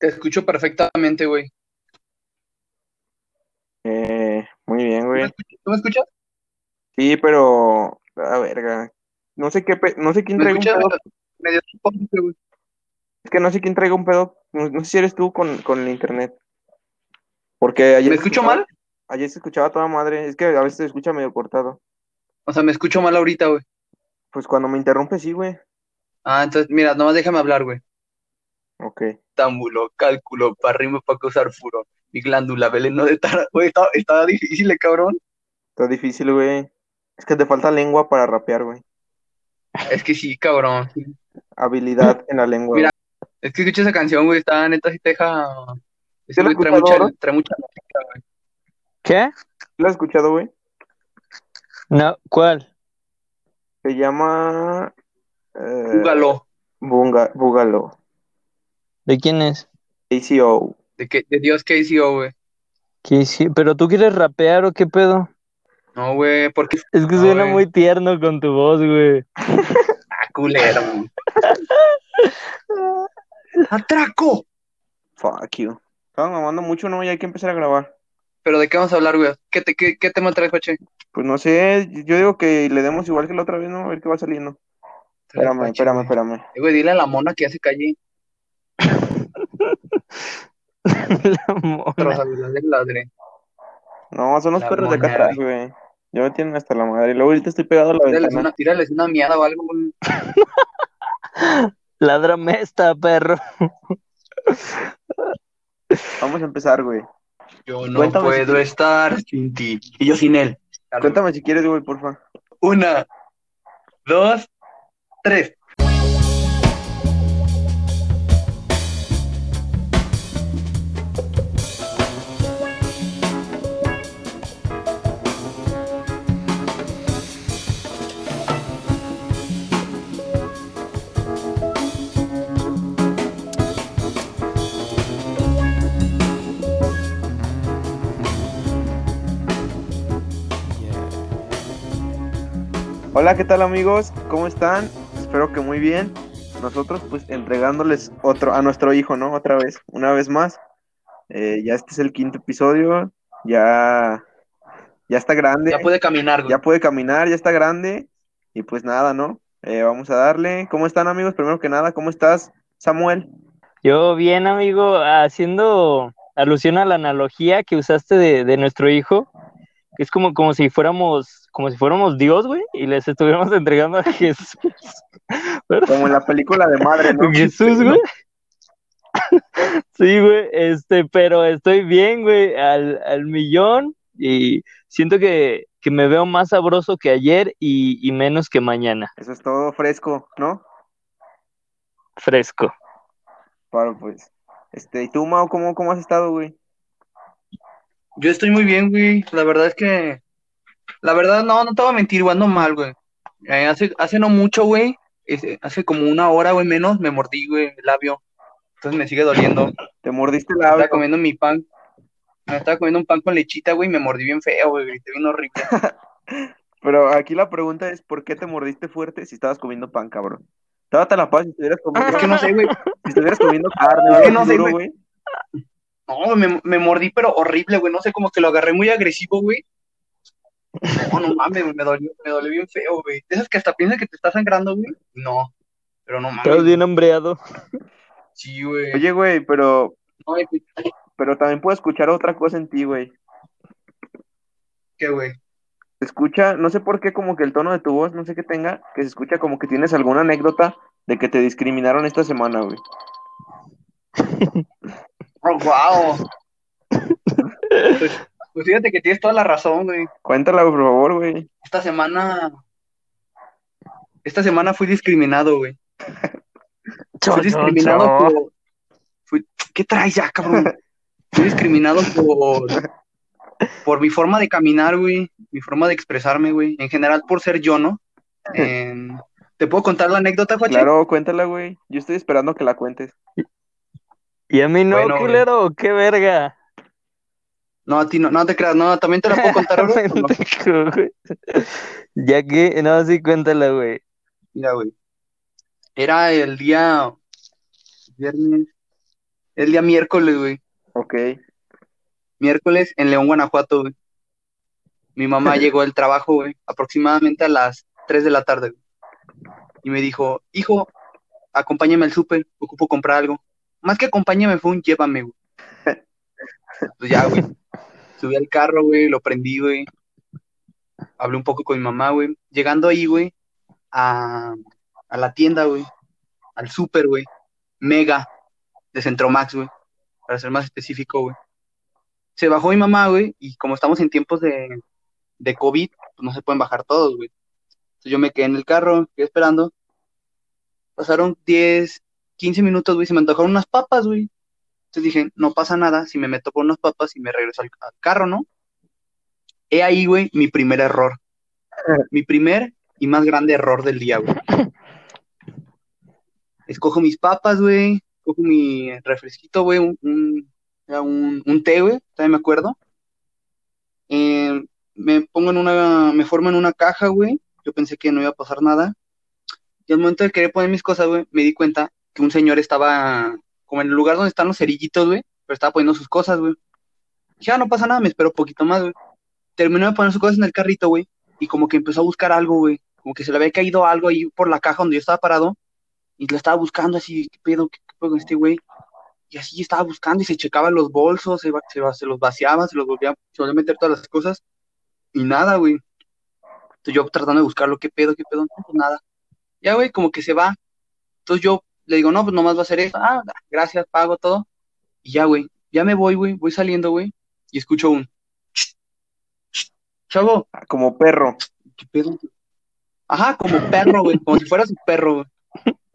Te escucho perfectamente, güey. Eh, muy bien, ¿Tú me güey. ¿Tú me escuchas? Sí, pero, a verga. No sé qué, pe- no sé quién ¿Me traiga un escuchas pedo. medio potente, güey? Es que no sé quién traiga un pedo. No, no sé si eres tú con, con el internet. Porque ayer ¿Me escucho escuchaba, mal? ayer se escuchaba toda madre. Es que a veces se escucha medio cortado. O sea, me escucho mal ahorita, güey. Pues cuando me interrumpe, sí, güey. Ah, entonces, mira, nomás déjame hablar, güey. Ok. Támbulo, cálculo, para arriba para causar furor. Mi glándula, veneno de tara. Güey, estaba, estaba difícil, eh, cabrón. Está difícil, güey. Es que te falta lengua para rapear, güey. Es que sí, cabrón. Habilidad en la lengua, Mira, güey. es que escuché esa canción, güey. Está neta, sí te deja. ¿Sí Ese lo has güey trae escuchado, mucha, trae mucha güey. ¿Qué? ¿Sí lo has escuchado, güey? No, ¿cuál? Se llama... Eh, Júgalo. Bunga, Búgalo. ¿De quién es? ACO. De, que, de Dios que hizo, güey. ¿Pero tú quieres rapear o qué pedo? No, güey, porque. Es que No, suena muy tierno con tu voz, güey. Ah, culero. ¡Atraco! Fuck you. Estaban mamando mucho, ¿no? Ya hay que empezar a grabar. ¿Pero de qué vamos a hablar, güey? ¿Qué, te, qué, qué tema traes, Pache? Pues no sé, yo digo que le demos igual que la otra vez, ¿no? A ver qué va saliendo. Espérame, espérame, espérame. Eh, güey, dile a la mona que ya se calle. La mona. Ladre. No, son los La perros de acá atrás, güey. Ya me tienen hasta la madre. Y luego ahorita estoy pegado a la Tírales ventana. una, tírales una miada o algo, güey. Ládrame esta, perro. Vamos a empezar, güey. Yo no Cuéntame si puedo quieres. estar sin ti. Y yo sin él. Cuéntame si quieres, güey, porfa. Una, dos, tres. Hola, ¿qué tal, amigos? ¿Cómo están? Espero que muy bien. Nosotros, pues, entregándoles otro, a nuestro hijo, ¿no? Otra vez, una vez más. Eh, ya este es el quinto episodio. Ya, ya está grande. Ya puede caminar, güey. ya puede caminar, ya está grande. Y pues nada, ¿no? Eh, vamos a darle. ¿Cómo están, amigos? Primero que nada, ¿cómo estás, Samuel? Yo bien, amigo, haciendo alusión a la analogía que usaste de, de nuestro hijo, que es como, como si fuéramos, como si fuéramos Dios, güey, y les estuviéramos entregando a Jesús. ¿Verdad? Como en la película de madre, ¿no? Jesús, güey. Sí, güey, este, pero estoy bien, güey, al, al millón y siento que, que me veo más sabroso que ayer y, y menos que mañana, Eso es todo fresco, ¿no? fresco. Claro, pues. Este, ¿y tú, Mau, cómo, cómo has estado, güey? Yo estoy muy bien, güey. La verdad es que. La verdad, no, no te voy a mentir, güey. Ando mal, güey. Eh, hace, hace no mucho, güey. ese- Hace como una hora, güey, menos, me mordí, güey, el labio. Entonces me sigue doliendo. Te mordiste el Estaba labio. comiendo mi pan. Me estaba comiendo un pan con lechita, güey, y me mordí bien feo, güey. Grité bien horrible. Pero aquí la pregunta es, ¿por qué te mordiste fuerte si estabas comiendo pan, cabrón? Date la paz si estuvieras comiendo, Es que no sé, güey. si estuvieras comiendo carne, Es que güey, no sé, güey. me, me mordí, pero horrible, güey. No sé, como que lo agarré muy agresivo, güey. No, no mames, me dolió, me dolió bien feo, güey. Esas que hasta piensas que te está sangrando, güey. No, pero no Estás mames. bien hambreado. Sí, güey. Oye, güey, pero, No, güey, pero también puedo escuchar otra cosa en ti, güey. ¿qué, güey? Se escucha, no sé por qué, como que el tono de tu voz, no sé qué tenga, que se escucha como que tienes alguna anécdota de que te discriminaron esta semana, güey. Oh, wow. Pues, fíjate que tienes toda la razón, güey. Cuéntala, por favor, güey. Esta semana. Esta semana fui discriminado, güey. Fui discriminado por. fui- ¿Qué traes ya, cabrón? Fui discriminado por. Por mi forma de caminar, güey. Mi forma de expresarme, güey. En general, por ser yo, ¿no? En- ¿Te puedo contar la anécdota, Juache? Claro, cuéntala, güey. Yo estoy esperando que la cuentes. Y a mí no, Bueno, güey. culero, qué verga. No, a ti no, no te creas, no, también te la puedo contar, güey. Ya que, no, sí, cuéntala, güey. Mira, güey. Era el día viernes. El día miércoles, güey. Ok. Miércoles en León, Guanajuato, güey. Mi mamá llegó del trabajo, güey, aproximadamente a las 3 de la tarde. güey. Y me dijo, hijo, acompáñame al súper, ocupo comprar algo. Más que acompáñame fue un llévame, güey. Pues ya, güey. Subí al carro, güey, lo prendí, güey. Hablé un poco con mi mamá, güey. Llegando ahí, güey, a, a la tienda, güey. Al súper, güey. Mega de Centromax, güey. Para ser más específico, güey. Se bajó mi mamá, güey, y como estamos en tiempos de, de COVID, pues no se pueden bajar todos, güey. Entonces yo me quedé en el carro, quedé esperando. Pasaron 10, 15 minutos, güey, se me antojaron unas papas, güey. Entonces dije, no pasa nada si me meto por unas papas y me regreso al, al carro, ¿no? He ahí, güey, mi primer error. Mi primer y más grande error del día, güey. Escojo mis papas, güey. Cojo mi refresquito, güey. Un, un, un té, güey. También me acuerdo. Eh, me pongo en una, me formo en una caja, güey. Yo pensé que no iba a pasar nada. Y al momento de querer poner mis cosas, güey, me di cuenta que un señor estaba como en el lugar donde están los cerillitos, güey, pero estaba poniendo sus cosas, güey. Dije, ah, no pasa nada, me espero un poquito más, güey. Terminó de poner sus cosas en el carrito, güey, y como que empezó a buscar algo, güey. Como que se le había caído algo ahí por la caja donde yo estaba parado, y lo estaba buscando así, ¿qué pedo? ¿Qué, pedo con este güey? Y así estaba buscando y se checaba los bolsos, se, se los vaciaba, se los volvía, se volvía a meter todas las cosas, y nada, güey. Entonces yo tratando de buscarlo, ¿qué pedo? ¿Qué pedo? No, pues nada. Ya, güey, como que se va. Entonces yo le digo, no, pues nomás va a hacer eso. Ah, gracias, pago todo. Y ya, güey, ya me voy, güey, voy saliendo, güey, y escucho un... Chavo, Como perro. ¿qué pedo? Ajá, como perro, güey, como si fuera su perro, güey.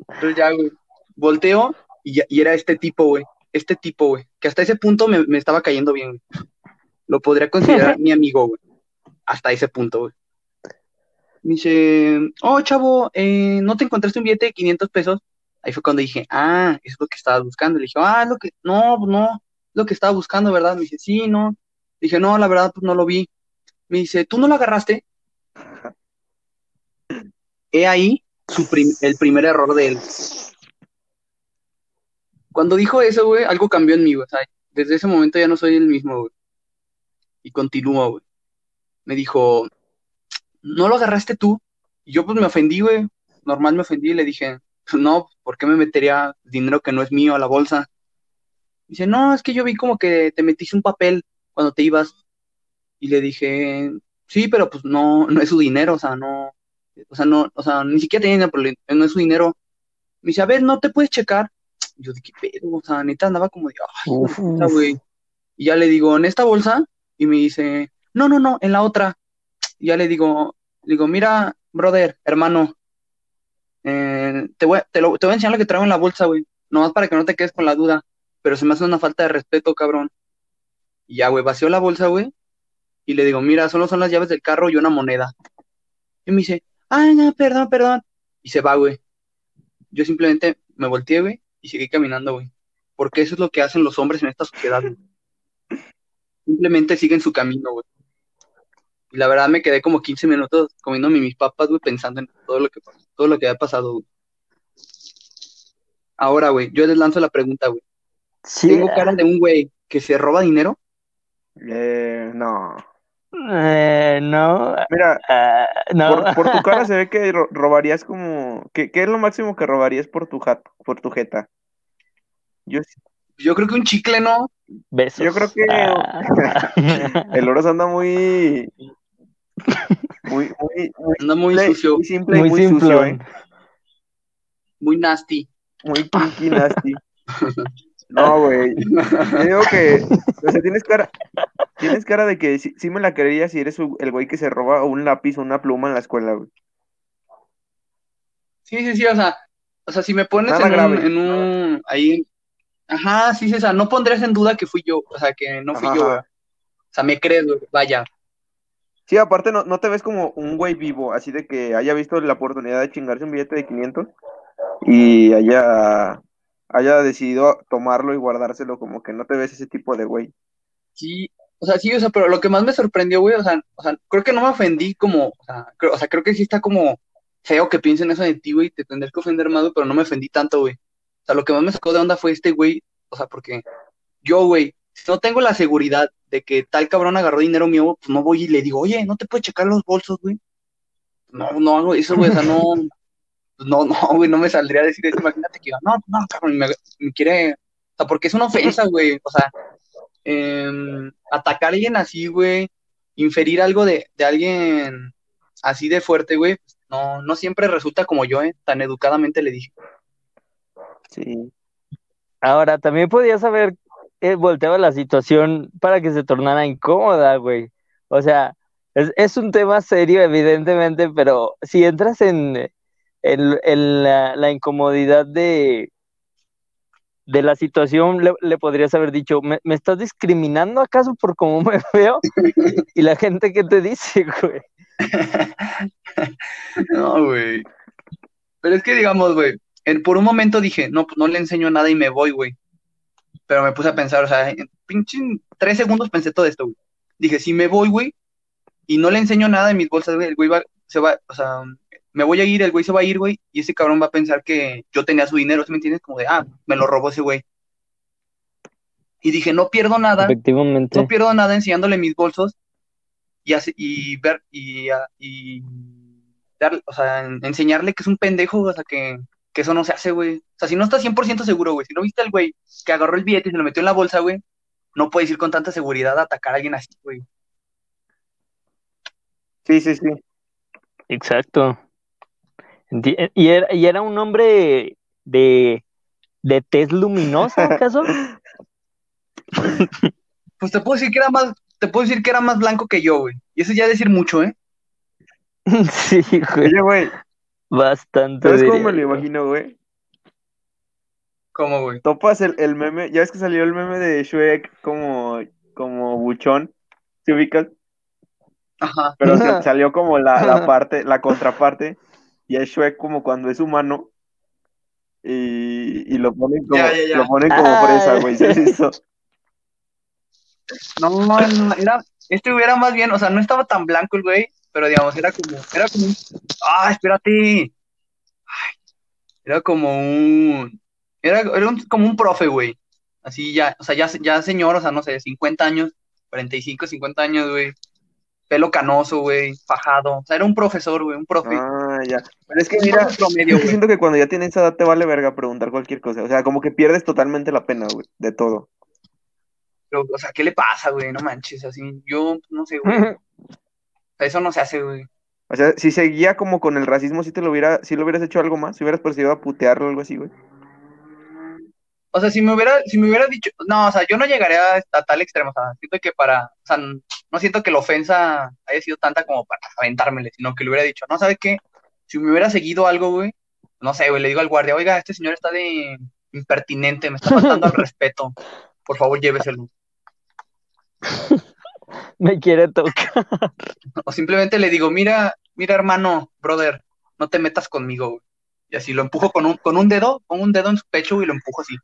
Entonces ya, güey, volteo y, ya- y era este tipo, güey, este tipo, güey, que hasta ese punto me, me estaba cayendo bien, güey. Lo podría considerar mi amigo, güey, hasta ese punto, güey. Me dice, oh, chavo, eh, ¿no te encontraste un billete de 500 pesos? Ahí fue cuando dije, ah, es lo que estabas buscando. Le dije, ah, lo que, no, pues no, es lo que estaba buscando, ¿verdad? Me dice, sí, no. Dije, no, la verdad, pues no lo vi. Me dice, ¿tú no lo agarraste? He ahí su el primer error de él. Cuando dijo eso, güey, algo cambió en mí, güey. Desde ese momento ya no soy el mismo, güey. Y continúa, güey. Me dijo, ¿no lo agarraste tú? Y yo pues me ofendí, güey. Normal me ofendí y le dije, no, ¿por qué me metería dinero que no es mío a la bolsa? Dice, no, es que yo vi como que te metiste un papel cuando te ibas. Y le dije, sí, pero pues no, no es su dinero, o sea, no, o sea, no, o sea, ni siquiera tenía dinero, pero no es su dinero. Me dice, a ver, ¿no te puedes checar? Y yo de qué pedo, o sea, neta andaba como de, ay, Uf, puta, güey. Y ya le digo, ¿en esta bolsa? Y me dice, no, no, no, en la otra. Y ya le digo, le digo, mira, brother, hermano, eh, te voy, te, lo- te voy a enseñar lo que traigo en la bolsa, güey. Nomás para que no te quedes con la duda. Pero se me hace una falta de respeto, cabrón. Y ya, güey, vació la bolsa, güey. Y le digo, mira, solo son las llaves del carro y una moneda. Y me dice, ay, no, perdón, perdón. Y se va, güey. Yo simplemente me volteé, güey, y seguí caminando, güey. Porque eso es lo que hacen los hombres en esta sociedad, güey. Simplemente siguen su camino, güey. Y la verdad me quedé como 15 minutos comiéndome mis papas, güey, pensando en todo lo que pasó, todo lo que había pasado, güey. Ahora, güey, yo les lanzo la pregunta, güey. Sí, ¿Tengo cara de un güey que se roba dinero? Eh, no. eh, no, Mira, ah, no. por, por tu cara se ve que ro- robarías como... ¿Qué, qué es lo máximo que robarías por tu, jat, por tu jeta? Yo, Yo creo que un chicle, ¿no? Besos. yo creo que Ah. el Oros anda muy... Muy, muy, muy Anda muy simple, sucio, muy simple y Muy muy sucio. ¿eh? muy nasty. Muy kinky nasty. No, güey. Yo digo que, o sea, tienes cara, tienes cara de que sí, sí me la creería si eres el güey que se roba un lápiz o una pluma en la escuela, güey. Sí, sí, sí, o sea, o sea, si me pones en un, grave. en un, ahí, ajá, sí, sí, o sea, no pondrías en duda que fui yo, o sea, que no fui Ajá, yo, ajá. O sea, me crees, güey, vaya. Sí, aparte no, no te ves como un güey vivo, así de que haya visto la oportunidad de chingarse un billete de 500 y haya, haya decidido tomarlo y guardárselo, como que no te ves ese tipo de güey. Sí, o sea, sí, o sea, pero lo que más me sorprendió, güey, o sea, o sea, creo que no me ofendí como, o sea, creo, o sea, creo que sí está como feo que piensen eso de ti, güey, te tendrás que ofender más, pero no me ofendí tanto, güey. O sea, lo que más me sacó de onda fue este güey O sea, porque yo, güey, si no tengo la seguridad de que tal cabrón agarró dinero mío, pues no voy y le digo, oye, ¿no te puedes checar los bolsos, güey? No, no hago eso, güey, o sea, no, no, no, güey, no me saldría a decir eso, imagínate que, no, no, cabrón, me, quiere, o sea, porque es una ofensa, güey, o sea, em, atacar a alguien así, güey, inferir algo de, de alguien así de fuerte, güey, pues, no, no siempre resulta como yo, ¿eh? Tan educadamente le dije. Sí. Ahora, también podías haber eh, volteado la situación para que se tornara incómoda, güey. O sea, es, un tema serio, evidentemente, pero si entras en, en, la, la incomodidad de, la situación, le, podrías haber dicho, ¿Me, ¿me estás discriminando acaso por cómo me veo? Y la gente que te dice, güey. No, güey. Pero es que, digamos, güey, por un momento dije, no, pues no le enseño nada y me voy, güey. Pero me puse a pensar, o sea, en pinche tres segundos pensé todo esto, güey. Dije, si me voy, güey, y no le enseño nada en mis bolsas, güey, el güey va, se va, o sea, me voy a ir, el güey se va a ir, güey, y ese cabrón va a pensar que yo tenía su dinero, ¿sí me entiendes? Como de, ah, me lo robó ese güey. Y dije, no pierdo nada, Efectivamente. no pierdo nada enseñándole mis bolsos y, hace- y ver y, a- y dar, o sea, en- enseñarle que es un pendejo, o sea, que, que eso no se hace, güey. O sea, si no estás 100% seguro, güey, si no viste al güey que agarró el billete y se lo metió en la bolsa, güey, no puedes ir con tanta seguridad a atacar a alguien así, güey. Sí, sí, sí. Exacto. Enti- ¿Y era, y era un hombre de, de tez luminosa, acaso? Pues te puedo decir que era más, te puedo decir que era más blanco que yo, güey. Y eso ya es decir mucho, ¿eh? Sí, güey. Oye, güey, Bastante. ¿sabes cómo me lo imagino, güey? ¿Cómo, güey? Topas el, el meme, ya ves que salió el meme de Shrek como, como buchón, ¿te ubicas? Ajá. Pero se- salió como la, la parte, la contraparte, y es Shrek como cuando es humano, y, y lo ponen como, Ya, ya, ya. lo ponen como fresa, güey, ¿sí has visto? No, no, era, este güey era más bien, o sea, no estaba tan blanco el güey, pero digamos, era como, era como un, ah, espérate. Ay, era como un, era, era un- como un profe, güey. Así ya, o sea, ya, ya señor, o sea, no sé, 50 años, 45, 50 años, güey. Pelo canoso, güey, fajado. O sea, era un profesor, güey, un profe. Ah, ya. Pero es que mira, promedio, yo siento que cuando ya tienes esa edad te vale verga preguntar cualquier cosa, o sea, como que pierdes totalmente la pena, güey, de todo. Pero, o sea, ¿qué le pasa, güey? No manches, así, yo, no sé, güey. Eso no se hace, güey. O sea, si seguía como con el racismo, si te lo hubiera, si lo hubieras hecho algo más, si hubieras procedido a putearlo o algo así, güey. O sea, si me hubiera, si me hubiera dicho, no, o sea, yo no llegaría a, tal extremo, o sea, siento que para, o sea, no siento que la ofensa haya sido tanta como para aventármele, sino que le hubiera dicho, no, ¿sabe qué? Si me hubiera seguido algo, güey, no sé, güey, le digo al guardia, oiga, este señor está de impertinente, me está faltando al respeto, por favor, lléveselo. Me quiere tocar. O simplemente le digo, mira, mira, hermano, brother, no te metas conmigo, güey. Y así lo empujo con un, con un dedo, con un dedo en su pecho y lo empujo así.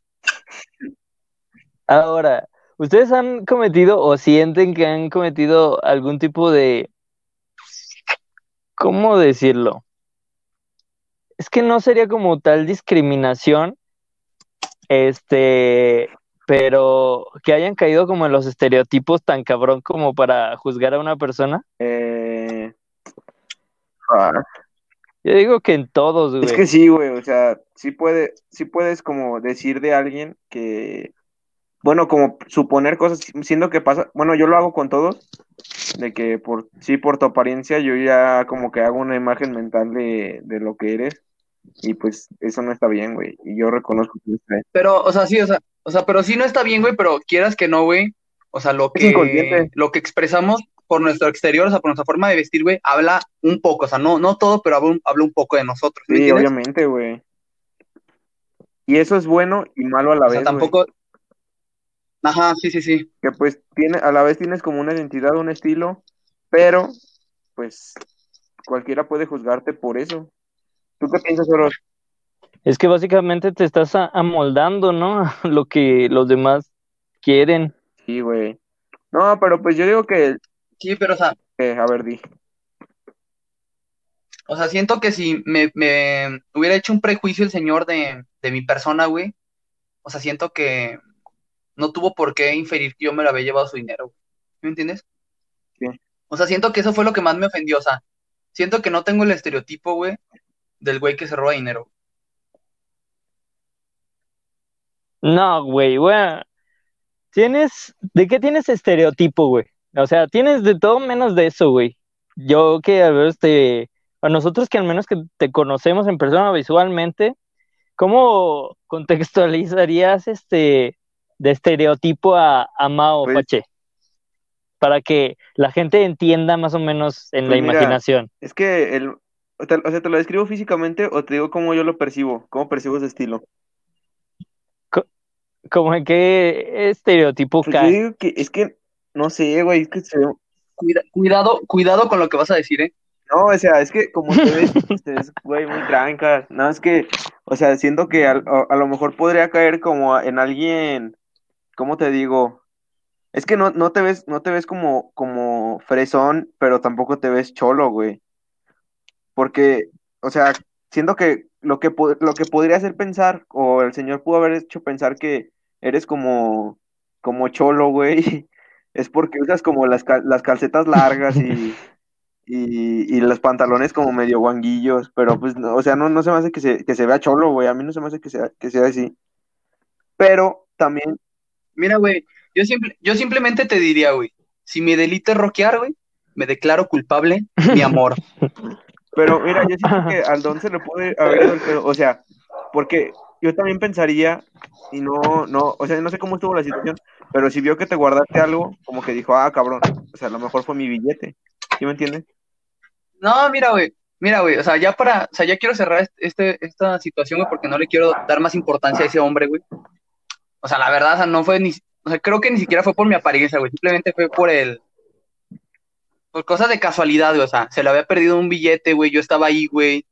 Ahora, ¿ustedes han cometido o sienten que han cometido algún tipo de... ¿Cómo decirlo? Es que no sería como tal discriminación, este, pero que hayan caído como en los estereotipos tan cabrón como para juzgar a una persona. Eh... ah, Yo digo que en todos, Es que sí, güey, o sea, sí puede, sí puedes como decir de alguien que, bueno, como suponer cosas, siendo que pasa, bueno, yo lo hago con todos, de que por, sí, por tu apariencia, yo ya como que hago una imagen mental de, de lo que eres, y pues eso no está bien, güey, y yo reconozco que está bien. Pero, o sea, sí, o sea, o sea, pero sí no está bien, güey, pero quieras que no, güey. O sea, lo Es que, lo que expresamos por nuestro exterior, o sea, por nuestra forma de vestir, güey, habla un poco, o sea, no, no todo, pero habla un, habla un poco de nosotros, ¿me Sí, obviamente, güey. Y eso es bueno y malo a la O sea, vez, güey. tampoco. Ajá, sí, sí, sí. Que pues tiene, a la vez tienes como una identidad, un estilo, pero pues cualquiera puede juzgarte por eso. ¿Tú qué piensas, Oro? Es que básicamente te estás amoldando, ¿no? A lo que los demás quieren. Sí, güey. No, pero pues yo digo que, Sí, pero, o sea, que, a ver, di. o sea, siento que si me, me hubiera hecho un prejuicio el señor de, de mi persona, güey, o sea, siento que, no tuvo por qué inferir que yo me lo había llevado su dinero. ¿Me entiendes? Sí. O sea, siento que eso fue lo que más me ofendió. O sea, siento que no tengo el estereotipo, güey, del güey que se roba dinero. No, güey, güey. Tienes, ¿de qué tienes estereotipo, güey? O sea, tienes de todo menos de eso, güey. Yo que a ver, este, a nosotros que al menos que te conocemos en persona visualmente, ¿cómo contextualizarías este de estereotipo a, a Mao Pues- Pache? Para que la gente entienda más o menos en la Pues mira, imaginación. Es que el, o sea, ¿te lo describo físicamente o te digo cómo yo lo percibo? ¿Cómo percibo ese estilo? ¿Cómo en qué estereotipo Pues yo cae? digo que, es que, no sé, güey, es que se ve- Cuida- cuidado, cuidado con lo que vas a decir, ¿eh? No, o sea, es que como te ves, te ves, güey, muy trancas. No, es que, o sea, siento que al- a, a lo mejor podría caer como en alguien, ¿cómo te digo? Es que no, no te ves, no te ves como, como fresón, pero tampoco te ves cholo, güey. Porque, o sea, siento que lo que, lo que podría hacer pensar, o el señor pudo haber hecho pensar que eres como, como cholo, güey, es porque usas como las, cal- las calcetas largas y, y, y los pantalones como medio guanguillos, pero pues, no, o sea, no, no se me hace que se, que se vea cholo, güey, a mí no se me hace que sea, que sea así. Pero también, Mira, güey, yo, simple, yo simplemente te diría, güey, si mi delito es rockear, güey, me declaro culpable, mi amor. pero mira, yo siento que al don se le puede haber ido el pedo, o sea, porque yo también pensaría, y no, no, o sea, no sé cómo estuvo la situación, pero si vio que te guardaste algo, como que dijo, ah, cabrón, o sea, a lo mejor fue mi billete, ¿sí me entiendes? No, mira, güey, mira, güey, o sea, ya para, o sea, ya quiero cerrar este, esta situación, güey, porque no le quiero dar más importancia a ese hombre, güey. O sea, la verdad, o sea, no fue ni, o sea, creo que ni siquiera fue por mi apariencia, güey, simplemente fue por el, por cosas de casualidad, güey, o sea, se le había perdido un billete, güey, yo estaba ahí, güey.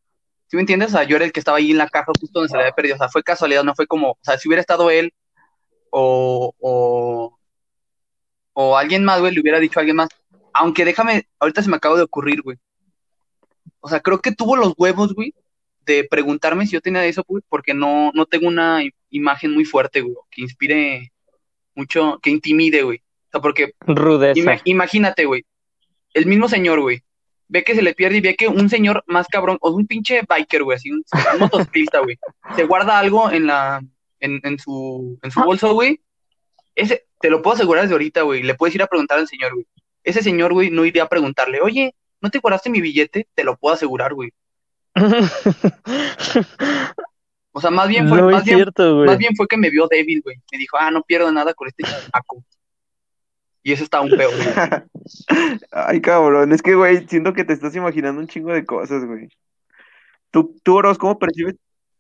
¿Sí me entiendes? O sea, yo era el que estaba ahí en la caja justo donde se le había perdido, o sea, fue casualidad, no fue como, o sea, si hubiera estado él o, o, o alguien más, güey, le hubiera dicho a alguien más. Aunque déjame, ahorita se me acaba de ocurrir, güey. O sea, creo que tuvo los huevos, güey, de preguntarme si yo tenía eso, güey, porque no, no tengo una imagen muy fuerte, güey, que inspire mucho, que intimide, güey. O sea, porque Rudeza. ima- imagínate, güey, el mismo señor, güey, ve que se le pierde y ve que un señor más cabrón, o un pinche biker, güey, así, un, un motociclista, güey, se guarda algo en la, en, en su, en su bolso, güey, ese, te lo puedo asegurar desde ahorita, güey, le puedes ir a preguntar al señor, güey. Ese señor, güey, no iría a preguntarle, oye, ¿no te guardaste mi billete? Te lo puedo asegurar, güey. O sea, más bien fue, No más bien, cierto, más bien fue que me vio débil, güey. Me dijo, ah, no pierdo nada con este chamaco. Y eso está un peor, güey. Ay, cabrón, es que, güey, siento que te estás imaginando un chingo de cosas, güey. Tú, tú, Oros, ¿cómo percibes,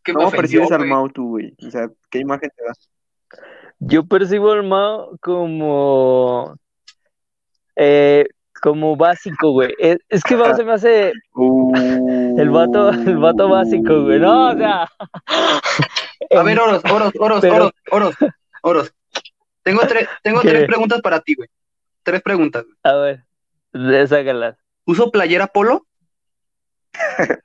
cómo ofendió, percibes al. Mau tú, güey? O sea, ¿qué imagen te da? Yo percibo al Mao como eh, como básico, güey. Es, es que Mao se me hace el vato, el vato básico, güey. No, o sea. A ver, Oros, Oros, Oros, Pero- Oros, Oros, Oros. Tengo, tres tengo ¿Qué? tres preguntas para ti, güey. Tres preguntas. güey. A ver, de- sácalas. ¿Uso playera polo?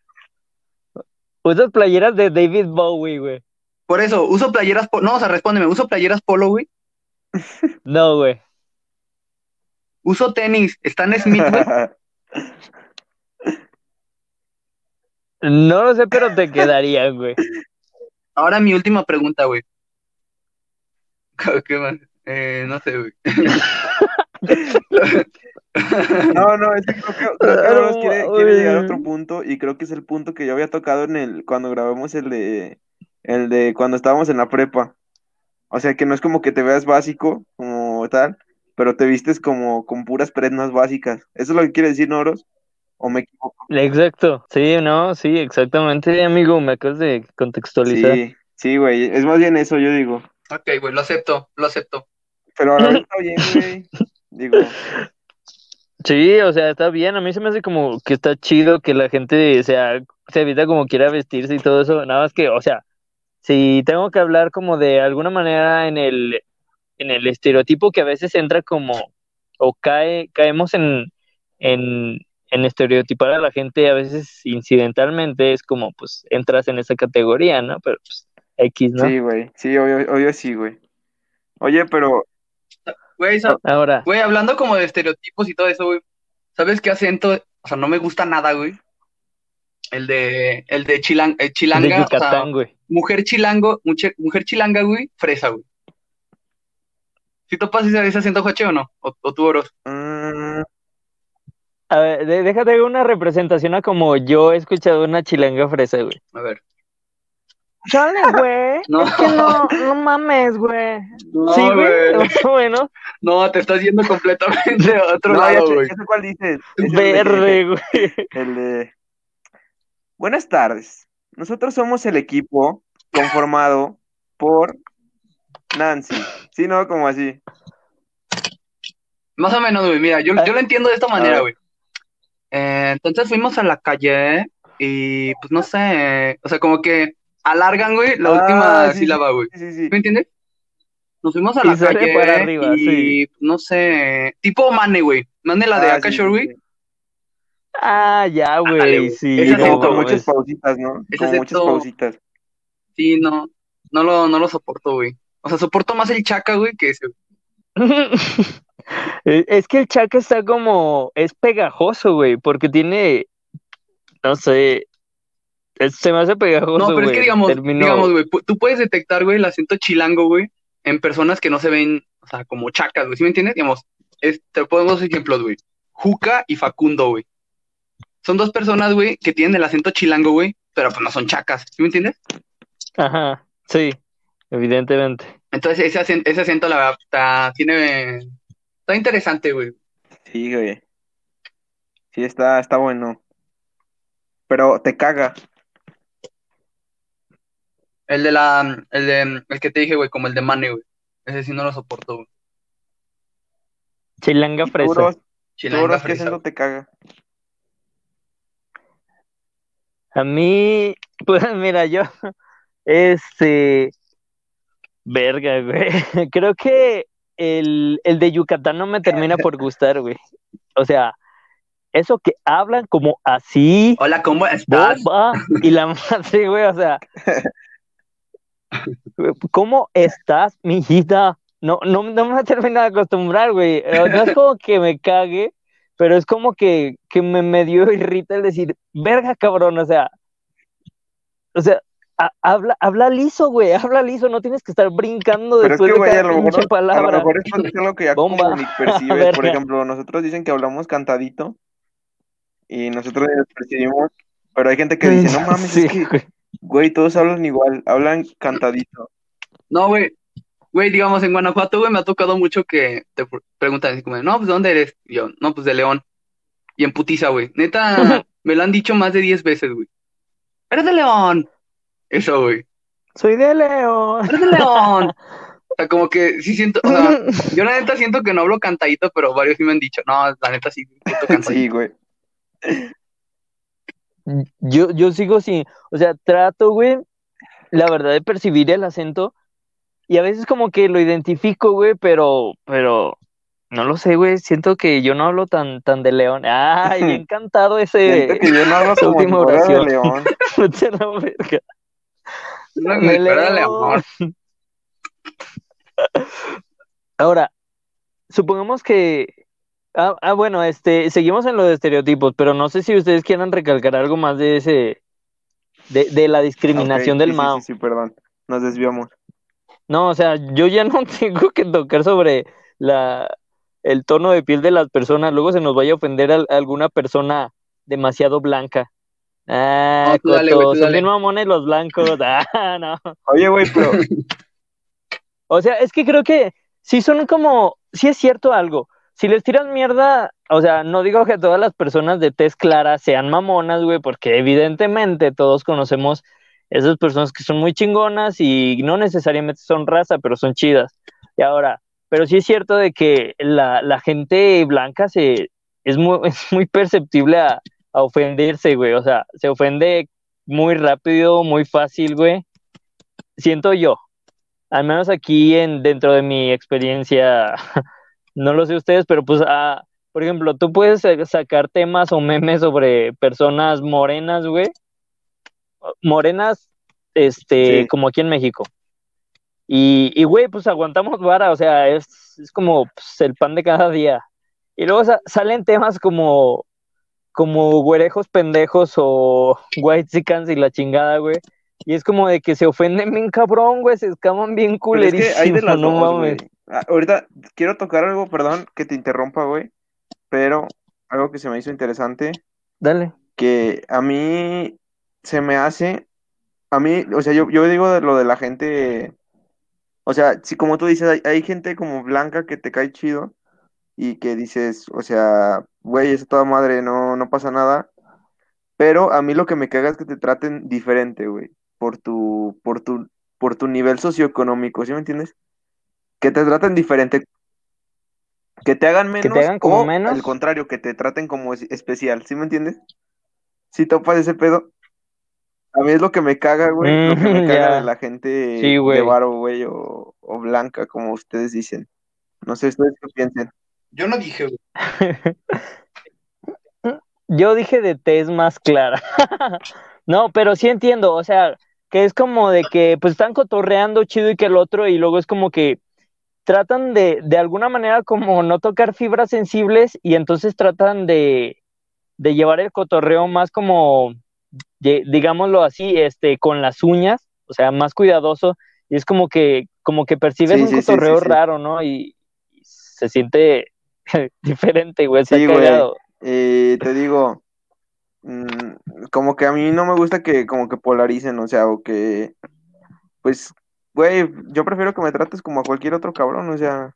Usas playeras de David Bowie, güey. Por eso, ¿uso playeras polo? No, o sea, respóndeme, ¿uso playeras polo, güey? No, güey. ¿Uso tenis? ¿Stan Smith, güey? No lo sé, pero te quedarían, güey. Ahora mi última pregunta, güey. ¿Qué más? Eh, no sé, güey. No, no, es que creo que, creo que Oros quiere, quiere llegar a otro punto y creo que es el punto que yo había tocado en el, cuando grabamos el de, el de cuando estábamos en la prepa. O sea, que no es como que te veas básico, como tal, pero te vistes como con puras prendas básicas. ¿Eso es lo que quiere decir, ¿no, Oros? ¿O me equivoco? Exacto. Sí, no, sí, exactamente, amigo. Me acabas de contextualizar. Sí, sí, güey, es más bien eso, yo digo. Ok, güey, lo acepto, lo acepto. Pero a la vez está bien, güey. Digo, Sí, o sea, está bien. A mí se me hace como que está chido que la gente sea, se evita como quiera vestirse y todo eso. Nada más que, o sea, si tengo que hablar como de alguna manera en el, en el estereotipo que a veces entra como, o cae, caemos en, en, en estereotipar a la gente a veces incidentalmente, es como, pues, entras en esa categoría, ¿no? Pero, pues, X, ¿no? sí, güey, sí, obvio, obvio sí, güey. Oye, pero. Güey, Ahora, güey, hablando como de estereotipos y todo eso, güey. ¿Sabes qué acento? O sea, no me gusta nada, güey. El de, el de chilang, eh, de chilanga, o sea, Yucatán, güey. mujer chilango, mujer, mujer chilanga, güey, fresa, güey. ¿Si topas ese, ese acento, Joche, o no? ¿O, o tú, Oros? mm, A ver, de- déjate una representación a como yo he escuchado una chilanga fresa, güey. A ver. Chale, güey. No. Es que no, no mames, güey. No, sí, güey. Bueno, No, te estás yendo completamente a otro no, lado, güey. sé cuál dices. Verde, güey. El de. Buenas tardes. Nosotros somos el equipo conformado por Nancy. Sí, no, como así. Más o menos, güey. Mira, yo, yo lo entiendo de esta manera, güey. Eh, entonces fuimos a la calle y, pues, no sé. O sea, como que alargan, güey, la Ah, última sí, sílaba, güey. Sí, sí, sí. ¿Me entiendes? Nos fuimos a la calle para arriba, y, sí. no sé, tipo Mane, güey. Mane la de Ah, Aka sí, Shore, sí, güey. sí. Ah, ya, güey. güey. Sí, acento, como con no, muchas pausitas, ¿no? Ese Como muchas pausitas. Sí, no, no lo, no lo soporto, güey. O sea, soporto más el chaca, güey, que ese. Es es que el chaca está como, es pegajoso, güey, porque tiene, no sé, se me hace pegajoso, No, pero es güey. que digamos, Termino- digamos, güey, tú puedes detectar, güey, el acento chilango, güey, en personas que no se ven, o sea, como chacas, güey, ¿sí me entiendes? Digamos, es- te pongo dos ejemplos, güey. Juca y Facundo, güey. Son dos personas, güey, que tienen el acento chilango, güey, pero pues no son chacas, ¿sí me entiendes? Ajá, sí, evidentemente. Entonces ese acento, ese acento la verdad, está, tiene, está interesante, güey. Sí, güey. Sí, está, está bueno. Pero te caga. El de la, el de, el que te dije, güey, como el de Mane, güey. Ese sí no lo soporto, güey. Chilanga fresa. Chilanga Turos, ¿qué fresa, acento te caga? A mí, pues mira, yo, este, verga, güey. Creo que el, el de Yucatán no me termina por gustar, güey. O sea, eso que hablan como así, Hola, ¿cómo estás? bomba, y la madre, güey, o sea, ¿cómo estás, mijita? No, no, no me termino de acostumbrar, güey. No es como que me cague, pero es como que, que me medio irrita el decir, verga, cabrón, o sea, o sea, ha- habla, habla liso, güey, habla liso, no tienes que estar brincando Pero es que, de güey, cada a lo mejor, a lo mejor es algo que ya Bomba. percibes. Por ejemplo, nosotros dicen que hablamos cantadito y nosotros percibimos, pero hay gente que dice, no mames, Sí, es que, güey. todos hablan igual, hablan cantadito. No, güey. Güey, digamos, en Guanajuato, güey, me ha tocado mucho que te pr- preguntan así como, no, pues, ¿de dónde eres? Y yo, no, pues, de León. Y en putiza, güey. Neta, me lo han dicho más de 10 veces, güey. ¡Eres de León! Eso, güey. Soy de León. ¡Eres de León! O sea, como que sí siento, o sea, yo la neta siento que no hablo cantadito, pero varios sí me han dicho, no, la neta sí, siento cantadito. Sí, güey. Yo, yo sigo sin, o sea, trato, güey, la verdad de percibir el acento y a veces como que lo identifico, güey, pero, pero, no lo sé, güey, siento que yo no hablo tan, tan de León. Ay, bien cantado ese, Siento que yo no hablo como última de oración. León. Vete a la verga. No, De. León. Ahora, supongamos que, ah, ah, bueno, este, seguimos en lo de estereotipos, pero no sé si ustedes quieran recalcar algo más de ese, de, de la discriminación del sí, Mao. Sí, sí, perdón. Nos desviamos. No, o sea, yo ya no tengo que tocar sobre la, el tono de piel de las personas. Luego se nos vaya a ofender a, a alguna persona demasiado blanca. Ah, No, tú dale, tú son bien mamones los blancos. Ah, no. Oye, güey, pero O sea, es que creo que sí son como, sí es cierto algo. Si les tiran mierda, o sea, no digo que todas las personas de tez clara sean mamonas, güey, porque evidentemente todos conocemos esas personas que son muy chingonas y no necesariamente son raza, pero son chidas. Y ahora, pero sí es cierto de que la, gente blanca se, es muy, es muy perceptible a, a ofenderse, güey. O sea, se ofende muy rápido, muy fácil, güey. Siento yo. Al menos aquí en, dentro de mi experiencia, no lo sé ustedes, pero pues, ah, por ejemplo, tú puedes sa- sacar temas o memes sobre personas morenas, güey. Morenas, este, Sí. como aquí en México. Y, y güey, pues aguantamos vara, o sea, es, es como pues, el pan de cada día. Y luego sa- salen temas como, como güerejos pendejos o white chickens y la chingada, güey. Y es como de que se ofenden bien cabrón, güey, se escaman bien Pero es que hay de culerísimo, las no dos, mames. güey. Ah, ahorita quiero tocar algo, perdón que te interrumpa, güey, pero algo que se me hizo interesante, Dale. que a mí se me hace, a mí, o sea, yo, yo digo de lo de la gente, o sea, si como tú dices, hay, hay gente como blanca que te cae chido y que dices, o sea, güey, es toda madre, no, no pasa nada, pero a mí lo que me caga es que te traten diferente, güey, por tu, por tu, por tu nivel socioeconómico, ¿sí me entiendes? Que te traten diferente, que te hagan Que te menos hagan como o menos. al contrario, que te traten como es- especial, ¿sí me entiendes? Si topas ese pedo, a mí es lo que me caga, güey, lo que me Mm, caga de la gente Sí, de varo, güey, o, o blanca, como ustedes dicen. No sé ustedes qué piensen. Yo no dije, güey. Yo dije de tez más clara. No, pero sí entiendo, o sea, que es como de que pues están cotorreando chido y que el otro y luego es como que tratan de de alguna manera como no tocar fibras sensibles y entonces tratan de de llevar el cotorreo más como de- digámoslo así, este con las uñas, o sea, más cuidadoso y es como que como que percibes Sí, un sí, cotorreo sí, raro, ¿no? Y, y se siente diferente, güey, Sí, güey. Eh, te digo, mm, como que a mí no me gusta que como que polaricen, o sea, o que, pues, güey, yo prefiero que me trates como a cualquier otro cabrón, o sea,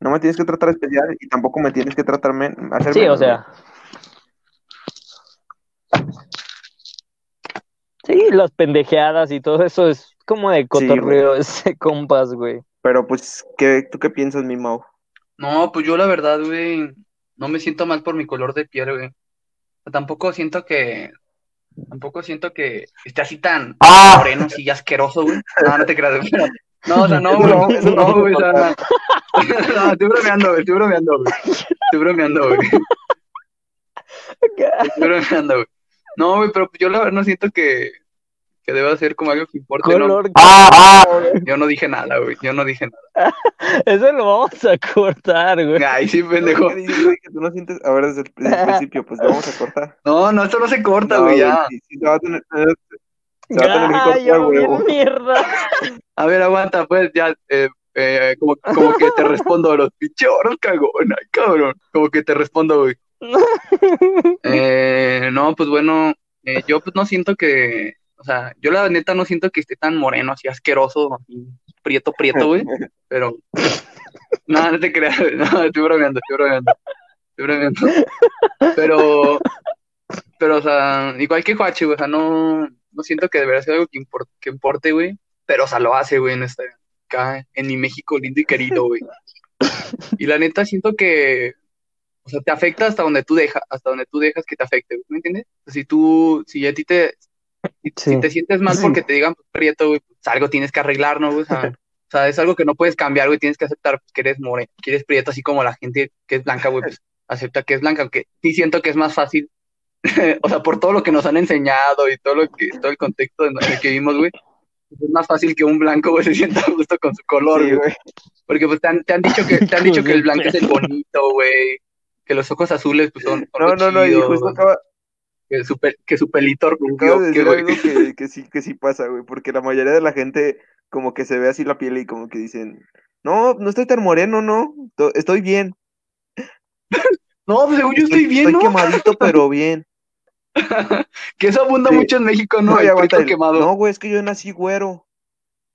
no me tienes que tratar especial y tampoco me tienes que tratar men hacer Sí, o güey. sea. Sí, las pendejeadas y todo eso es como de cotorreo, es de compas, güey. Pero pues, ¿qué, ¿tú qué piensas, mi Mau? No, pues yo la verdad, güey, no me siento mal por mi color de piel, güey. Tampoco siento que, tampoco siento que esté así tan moreno, así asqueroso, güey. No, no te creas, güey. No, o sea, no, güey. eso No, güey, o sea, no, estoy bromeando, güey, estoy bromeando, güey. Estoy bromeando, güey. Estoy bromeando, güey. No, güey, pero yo la verdad no siento que, que deba ser como algo que importe, ¿no? Color. Yo no dije nada, güey, yo no dije nada. Eso lo vamos a cortar, güey. Ay, sí, pendejo. ¿Qué dices, güey, que tú no sientes? A ver, desde el, desde el principio, pues lo vamos a cortar. No, no, esto no se corta, No, güey, ya. sí, sí, se va a tener, se va a tener que cortar, huevo. mierda. A ver, aguanta, pues, ya, eh, eh, como, como que te respondo a los pichoros, cagón, ay, cabrón. Como que te respondo, güey. Eh, no, pues bueno, eh, yo pues no siento que, o sea, yo la neta no siento que esté tan moreno, así asqueroso, así prieto, prieto, güey, pero, no, no te creas, güey, no, estoy bromeando, estoy bromeando, estoy bromeando, pero, pero, o sea, igual que Juachi, güey, o sea, no, no siento que debería ser algo que, impor- que importe, güey, pero, o sea, lo hace, güey, en esta, acá, en mi México lindo y querido, güey, y la neta siento que, o sea, te afecta hasta donde tú dejas, hasta donde tú dejas que te afecte, güey, ¿me entiendes? O sea, si tú, si a ti te, si, Sí. si te sientes mal porque te digan pues, prieto, güey, pues algo tienes que arreglar, ¿no, güey? O sea, o sea, es algo que no puedes cambiar, güey, tienes que aceptar pues, que eres moreno, que eres prieto, así como la gente que es blanca, güey, pues acepta que es blanca, aunque sí siento que es más fácil, o sea, por todo lo que nos han enseñado y todo lo que, todo el contexto en el que vivimos, güey, es más fácil que un blanco, güey, se sienta a gusto con su color, Sí, güey. Porque pues te han, te han dicho que, te han dicho que el blanco es el bonito, güey. Que los ojos azules pues son, No, no, no, y justo acaba, que su, pe- que su pelito rubio, de que decir algo que, que sí, que sí pasa, güey, porque la mayoría de la gente como que se ve así la piel y como que dicen, no, no estoy tan moreno, no, to- estoy bien, No, pues según yo estoy bien, ¿no? quemadito, pero bien. Que eso abunda Sí. mucho en México, ¿no? No, y el aguanta prieto el- quemado. no, güey, es que yo nací güero.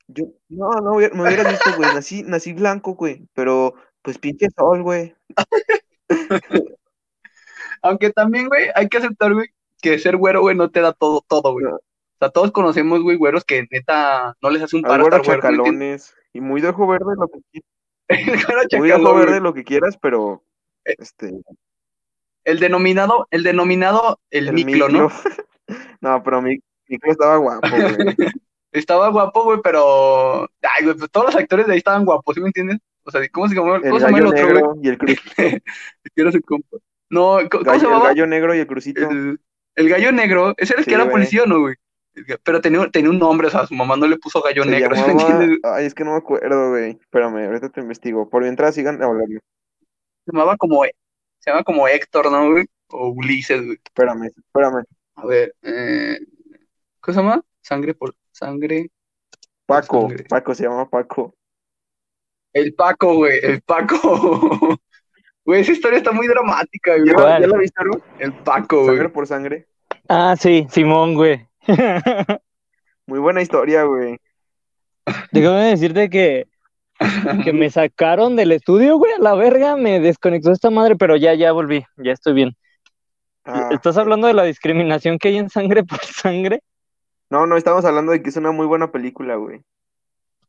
Yo, no, no, me hubieras visto, güey, nací, nací blanco, güey, pero pues pinche sol, güey. Aunque también, güey, hay que aceptar, güey, que ser güero, güey, no te da todo, todo, güey. No. O sea, todos conocemos, güey, güeros que neta no les hace un paro estar chacalones y muy de ojo verde lo que quieras. Muy de ojo verde lo que quieras, pero Eh, este El denominado, el denominado, el, el miclo, ¿no? miclo. no, pero mi miclo estaba guapo, güey. Estaba guapo, güey, pero. Ay, güey, pues todos los actores de ahí estaban guapos, ¿sí me entiendes? O sea, ¿cómo se llama? El ¿Cómo llama el gallo otro, güey? negro y el crucito. No, ¿cómo, se Gallo- el llamaba? gallo negro y el crucito. El, el gallo negro. Ese era el Sí, que era güey. policía, ¿o ¿no, güey? Pero tenía, tenía un nombre, o sea, su mamá no le puso gallo Se negro, ¿sí me llamaba... entiendes? Ay, es que no me acuerdo, güey. Espérame, ahorita te investigo. Por mientras sigan hablando. Se llamaba como, se llama como Héctor, ¿no, güey? O Ulises, güey. Espérame, espérame. A ver, eh, ¿qué se llama? Sangre por sangre. Paco, Sangre. Paco, se llama Paco. El Paco, güey, el Paco. Güey, esa historia está muy dramática, güey. ¿Ya. ¿Ya la viste? El Paco, güey. Sangre por sangre. Ah, sí, Simón, güey. Muy buena historia, güey. Déjame decirte que, que me sacaron del estudio, güey, a la verga, me desconectó esta madre, pero ya, ya volví, ya estoy bien. Ah, ¿Estás hablando de la discriminación que hay en sangre por sangre? No, no, estamos hablando de que es una muy buena película, güey.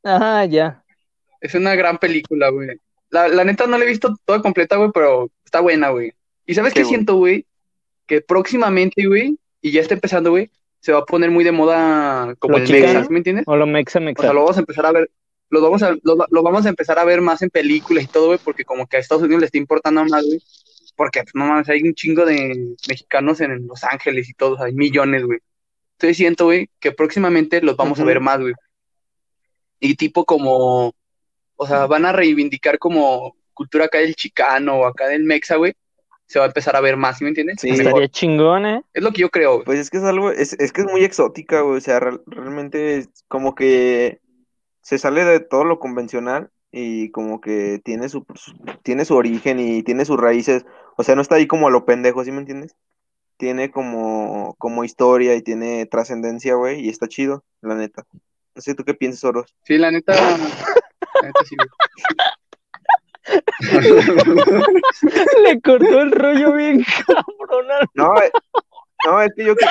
Ah, ya. Es una gran película, güey. La, la neta no la he visto toda completa, güey, pero está buena, güey. ¿Y sabes ¿Qué, siento, güey? Que próximamente, güey, y ya está empezando, güey, se va a poner muy de moda como ¿Lo el chicano? Mexa, ¿sí me entiendes? O lo mexa, O mexa. sea, lo vamos a empezar a ver, lo vamos a, lo, lo vamos a empezar a ver más en películas y todo, güey, porque como que a Estados Unidos le está importando más, güey. Porque, pues, no mames, hay un chingo de mexicanos en Los Ángeles y todo, o sea, hay millones, güey. Entonces siento, güey, que próximamente los vamos a ver más, güey. Y tipo como, o sea, van a reivindicar como cultura acá del chicano o acá del mexa, güey. Se va a empezar a ver más, ¿sí me entiendes? Sí. Mejor. Estaría chingón, ¿eh? Es lo que yo creo, güey. Pues es que es algo, es, es que es muy exótica, güey. O sea, real- realmente es como que se sale de todo lo convencional y como que tiene su, su- tiene su origen y tiene sus raíces. O sea, no está ahí como a lo pendejo, ¿sí me entiendes? Tiene como, como historia y tiene trascendencia, güey, y está chido, la neta. No sé, ¿tú qué piensas, Oros? Sí, la neta, la neta sí. Le cortó el rollo bien cabrón. al- No, eh, no, es que yo, que-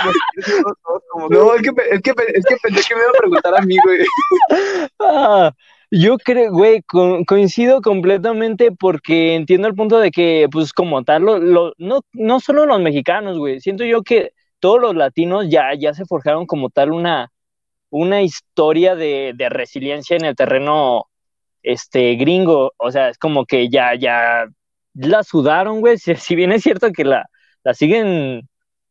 como que- No, es que, es que, es que pensé que me iba a preguntar a mí, güey. Ah, yo creo, güey, co- coincido completamente porque entiendo el punto de que, pues, como tal, lo, lo- no, no solo los mexicanos, güey, siento yo que todos los latinos ya, ya se forjaron como tal una, una historia de, de resiliencia en el terreno este gringo. O sea, es como que ya, ya la sudaron, güey. Si, bien es cierto que la, la siguen,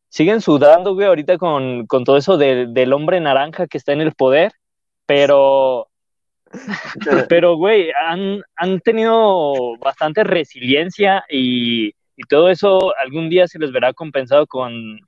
siguen sudando, güey, ahorita con, con todo eso de- del hombre naranja que está en el poder, pero pero, güey, han, han tenido bastante resiliencia y, y todo eso algún día se les verá compensado con,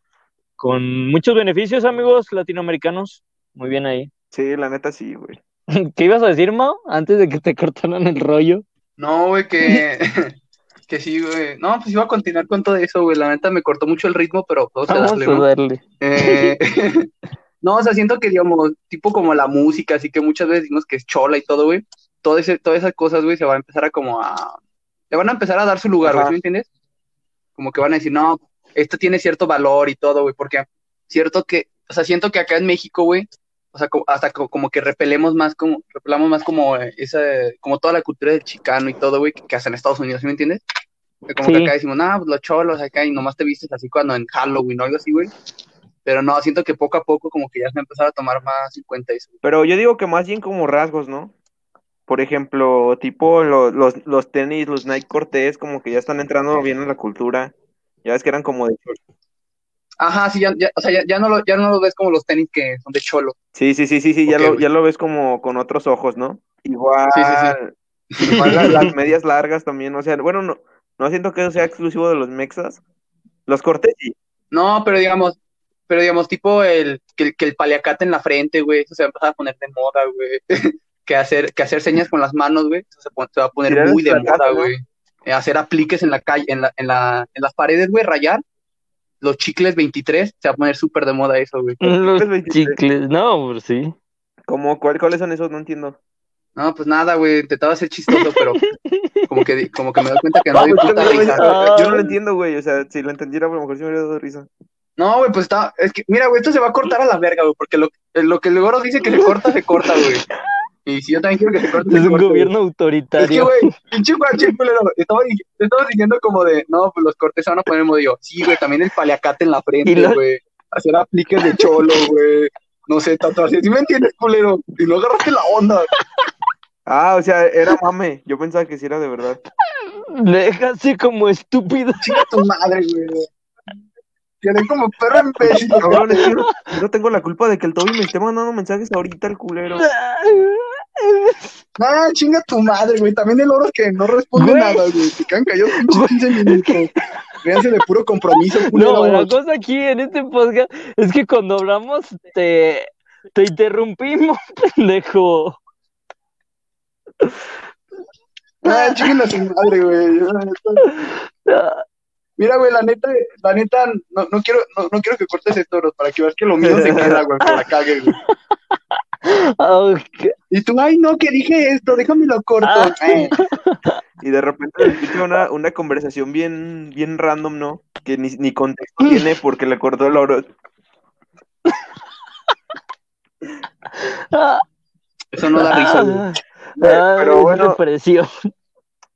con muchos beneficios, amigos latinoamericanos. Muy bien ahí. Sí, la neta sí, güey. ¿Qué ibas a decir, Mao? Antes de que te cortaran el rollo. No, güey, que, que sí, güey. No, pues iba a continuar con todo eso, güey. La neta me cortó mucho el ritmo, pero vamos a Vamos darle, a ¿no? darle. Eh, no, o sea, siento que, digamos, tipo como la música, así que muchas veces decimos que es chola y todo, güey. Todo ese, todas esas cosas, güey, se va a empezar a como a... Le van a empezar a dar su lugar, güey, Ajá. ¿sí me entiendes? Como que van a decir, no, esto tiene cierto valor y todo, güey, porque cierto que, o sea, siento que acá en México, güey, o sea, hasta co- como que repelemos más, como, repelamos más como eh, esa, como toda la cultura del chicano y todo, güey, que, que hasta en Estados Unidos, ¿sí me entiendes? Que como Sí. que acá decimos, no, pues los cholos acá y nomás te vistes así cuando en Halloween o algo así, güey. Pero no, siento que poco a poco como que ya se va a empezar a tomar más en cuenta eso. Pero yo digo que más bien como rasgos, ¿no? Por ejemplo, tipo lo- los, los tenis, los Nike Cortez, como que ya están entrando bien en la cultura. Ya ves que eran como de... Ajá, sí, ya, ya, o sea, ya, ya no lo, ya no lo ves como los tenis que son de cholo. Sí, sí, sí, sí, sí, ya, lo, ya lo ves como con otros ojos, ¿no? Igual, Sí, sí, igual la- las medias largas también, o sea, bueno, no, no siento que eso sea exclusivo de los mexas. Los Cortez sí. No, pero digamos, pero digamos, tipo el, que, el- que el paliacate en la frente, güey, eso se va a empezar a poner de moda, güey. Que hacer, que hacer señas con las manos, güey, eso se, va a poner muy de moda, güey. Eh, hacer apliques en la calle, en la, en la, en las paredes, güey, rayar. Los chicles 23, se va a poner súper de moda eso, güey. Los chicles 23. chicles, no, pues sí. ¿Cómo, cuál- ¿Cuáles son esos? No entiendo. No, pues nada, güey, intentaba ser chistoso, pero como que, como que me doy cuenta que no No, doy pues, puta yo, no- risa. yo no lo entiendo, güey, o sea, si lo entendiera, a lo mejor sí me hubiera dado risa. No, güey, pues está, es que, mira, güey, esto se va a cortar a la verga, güey, porque lo, lo que el Goro dice que se corta, se corta, güey. Y si yo también quiero que se corte, Es un corte, güey. gobierno Es que, autoritario. güey, pinche guache culero, te estaba diciendo como de, no, pues los cortes se van a poner modo yo. Sí, güey, también el paliacate en la frente, lo- güey. Hacer apliques de cholo, güey. No sé, tatuajes. ¿Sí me entiendes, culero? Y no agarraste la onda. Ah, o sea, era mame. Yo pensaba que sí era de verdad. Déjase como estúpido. Chinga tu madre, güey. Quedé como perro imbécil. Cabrón, es no tengo la culpa de que el Toby me esté mandando mensajes ahorita, el culero. Ah, chinga tu madre, güey. También el oro que no responde Güey. nada, güey. Se quedan callados pinches 15 minutos. Véanse de puro compromiso, culero. No, la cosa aquí en este podcast es que cuando hablamos te, te interrumpimos, pendejo. Ah, chinguen a su madre, güey. Mira, güey, la neta, la neta, no, no quiero, no, no quiero que cortes esto, para que veas que lo mío se queda, güey, que la cague, güey. Y tú, ay, no, que dije esto, déjame lo corto. Ah. Eh, Y de repente una, una conversación bien, bien random, ¿no? Que ni, ni contexto tiene porque le cortó el oro. Eso no da risa, ah, pero bueno. depresión.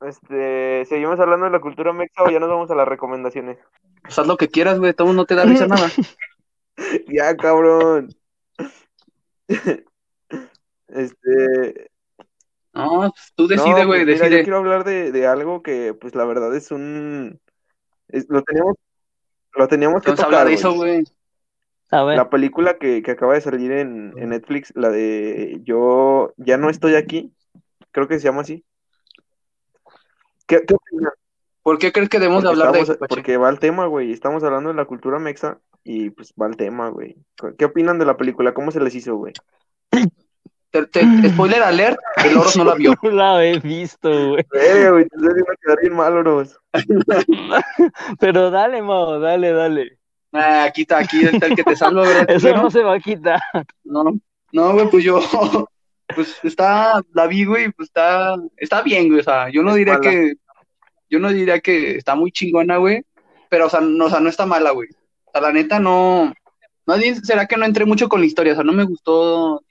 Este, ¿seguimos hablando de la cultura mexa o ya nos vamos a las recomendaciones? Pues haz lo que quieras, güey, todo no te da risa nada. Ya, cabrón. Este, No, pues tú no, decide, güey, pues, mira, yo decide. quiero hablar de, de algo que, pues, la verdad es un, es- lo teníamos, lo teníamos que tocar, de eso, güey. güey. A ver, La película que, que acaba de salir en, en Netflix, la de Yo ya no estoy aquí, creo que se llama así. ¿Qué? ¿Por qué crees que debemos de hablar de eso, porque va el tema, güey. Estamos hablando de la cultura mexa y pues va el tema, güey. ¿Qué opinan de la película? ¿Cómo se les hizo, güey? Te- te- spoiler alert, el oro no la vio. no la he visto, güey. Eh, güey, te iba a quedar bien mal, Oros. Pero dale, Mao, dale, dale. Ah, aquí está, aquí está el que te salva, ¿verdad? Eso no se va a quitar. No, no, güey, pues yo, pues está, la vi, güey, pues está, está bien, güey, o sea, yo no Es diría mala. que, yo no diría que está muy chingona, güey, pero, o sea, no, o sea, no está mala, güey. O sea, la neta, no, más bien será que no entré mucho con la historia, o sea, no me gustó,